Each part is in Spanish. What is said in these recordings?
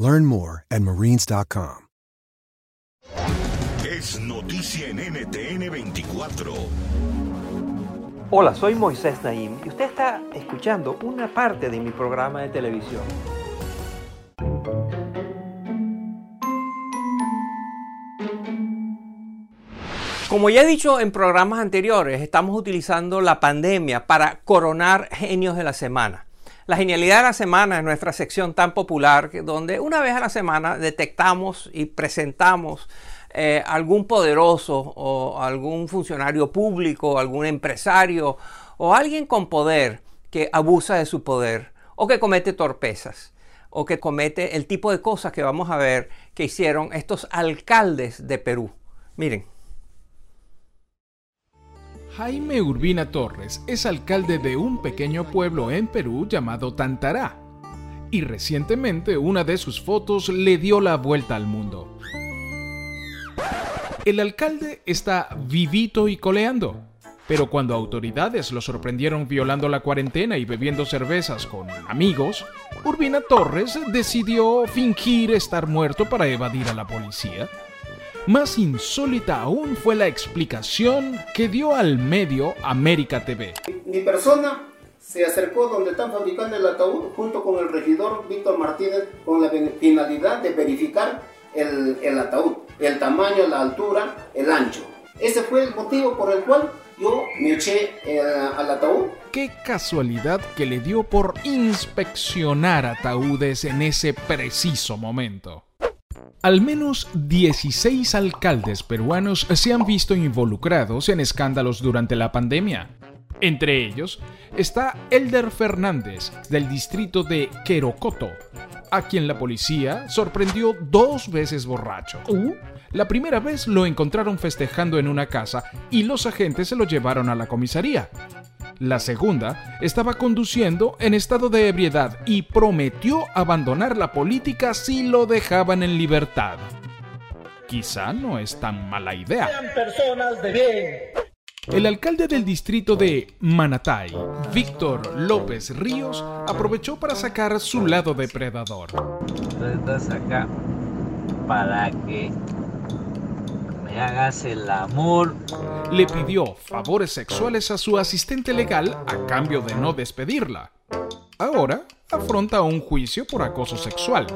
Learn more at marines.com. Es noticia en NTN 24. Hola, soy Moisés Naim y usted está escuchando una parte de mi programa de televisión. Como ya he dicho en programas anteriores, estamos utilizando la pandemia para coronar genios de la semana. La genialidad de la semana es nuestra sección tan popular donde una vez a la semana detectamos y presentamos eh, algún poderoso o algún funcionario público, algún empresario o alguien con poder que abusa de su poder o que comete torpezas o que comete el tipo de cosas que vamos a ver que hicieron estos alcaldes de Perú. Miren. Jaime Urbina Torres es alcalde de un pequeño pueblo en Perú llamado Tantará. Y recientemente una de sus fotos le dio la vuelta al mundo. El alcalde está vivito y coleando. Pero cuando autoridades lo sorprendieron violando la cuarentena y bebiendo cervezas con amigos, Urbina Torres decidió fingir estar muerto para evadir a la policía. Más insólita aún fue la explicación que dio al medio América TV. Mi persona se acercó donde están fabricando el ataúd junto con el regidor Víctor Martínez con la finalidad de verificar el, el ataúd, el tamaño, la altura, el ancho. Ese fue el motivo por el cual yo me eché eh, al ataúd. Qué casualidad que le dio por inspeccionar ataúdes en ese preciso momento. Al menos 16 alcaldes peruanos se han visto involucrados en escándalos durante la pandemia. Entre ellos está Elder Fernández, del distrito de Querocoto, a quien la policía sorprendió dos veces borracho. La primera vez lo encontraron festejando en una casa y los agentes se lo llevaron a la comisaría. La segunda estaba conduciendo en estado de ebriedad y prometió abandonar la política si lo dejaban en libertad. Quizá no es tan mala idea. personas de bien. El alcalde del distrito de Manatay, Víctor López Ríos, aprovechó para sacar su lado depredador. Estás acá para que me el amor. Le pidió favores sexuales a su asistente legal a cambio de no despedirla. Ahora afronta un juicio por acoso sexual.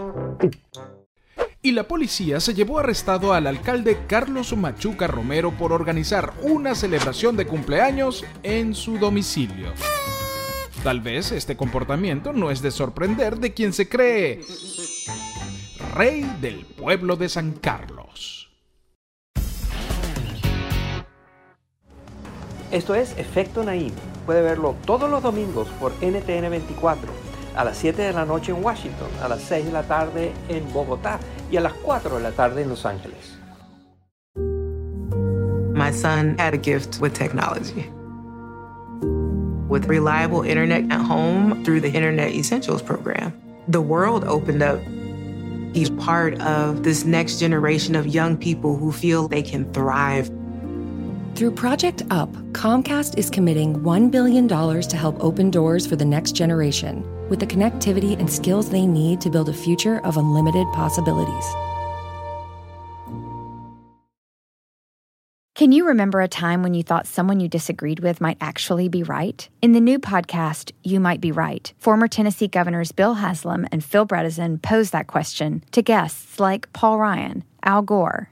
Y la policía se llevó arrestado al alcalde Carlos Machuca Romero por organizar una celebración de cumpleaños en su domicilio. Tal vez este comportamiento no es de sorprender de quien se cree rey del pueblo de San Carlos. Esto es Efecto Naim. Puede verlo todos los domingos por NTN 24, a las 7 de la noche en Washington, a las 6 de la tarde en Bogotá y a las 4 de la tarde en Los Ángeles. My son had a gift with technology. With reliable internet at home through the Internet Essentials program, the world opened up. He's part of this next generation of young people who feel they can thrive. Through Project UP, Comcast is committing $1 billion to help open doors for the next generation with the connectivity and skills they need to build a future of unlimited possibilities. Can you remember a time when you thought someone you disagreed with might actually be right? In the new podcast, You Might Be Right, former Tennessee governors Bill Haslam and Phil Bredesen pose that question to guests like Paul Ryan, Al Gore,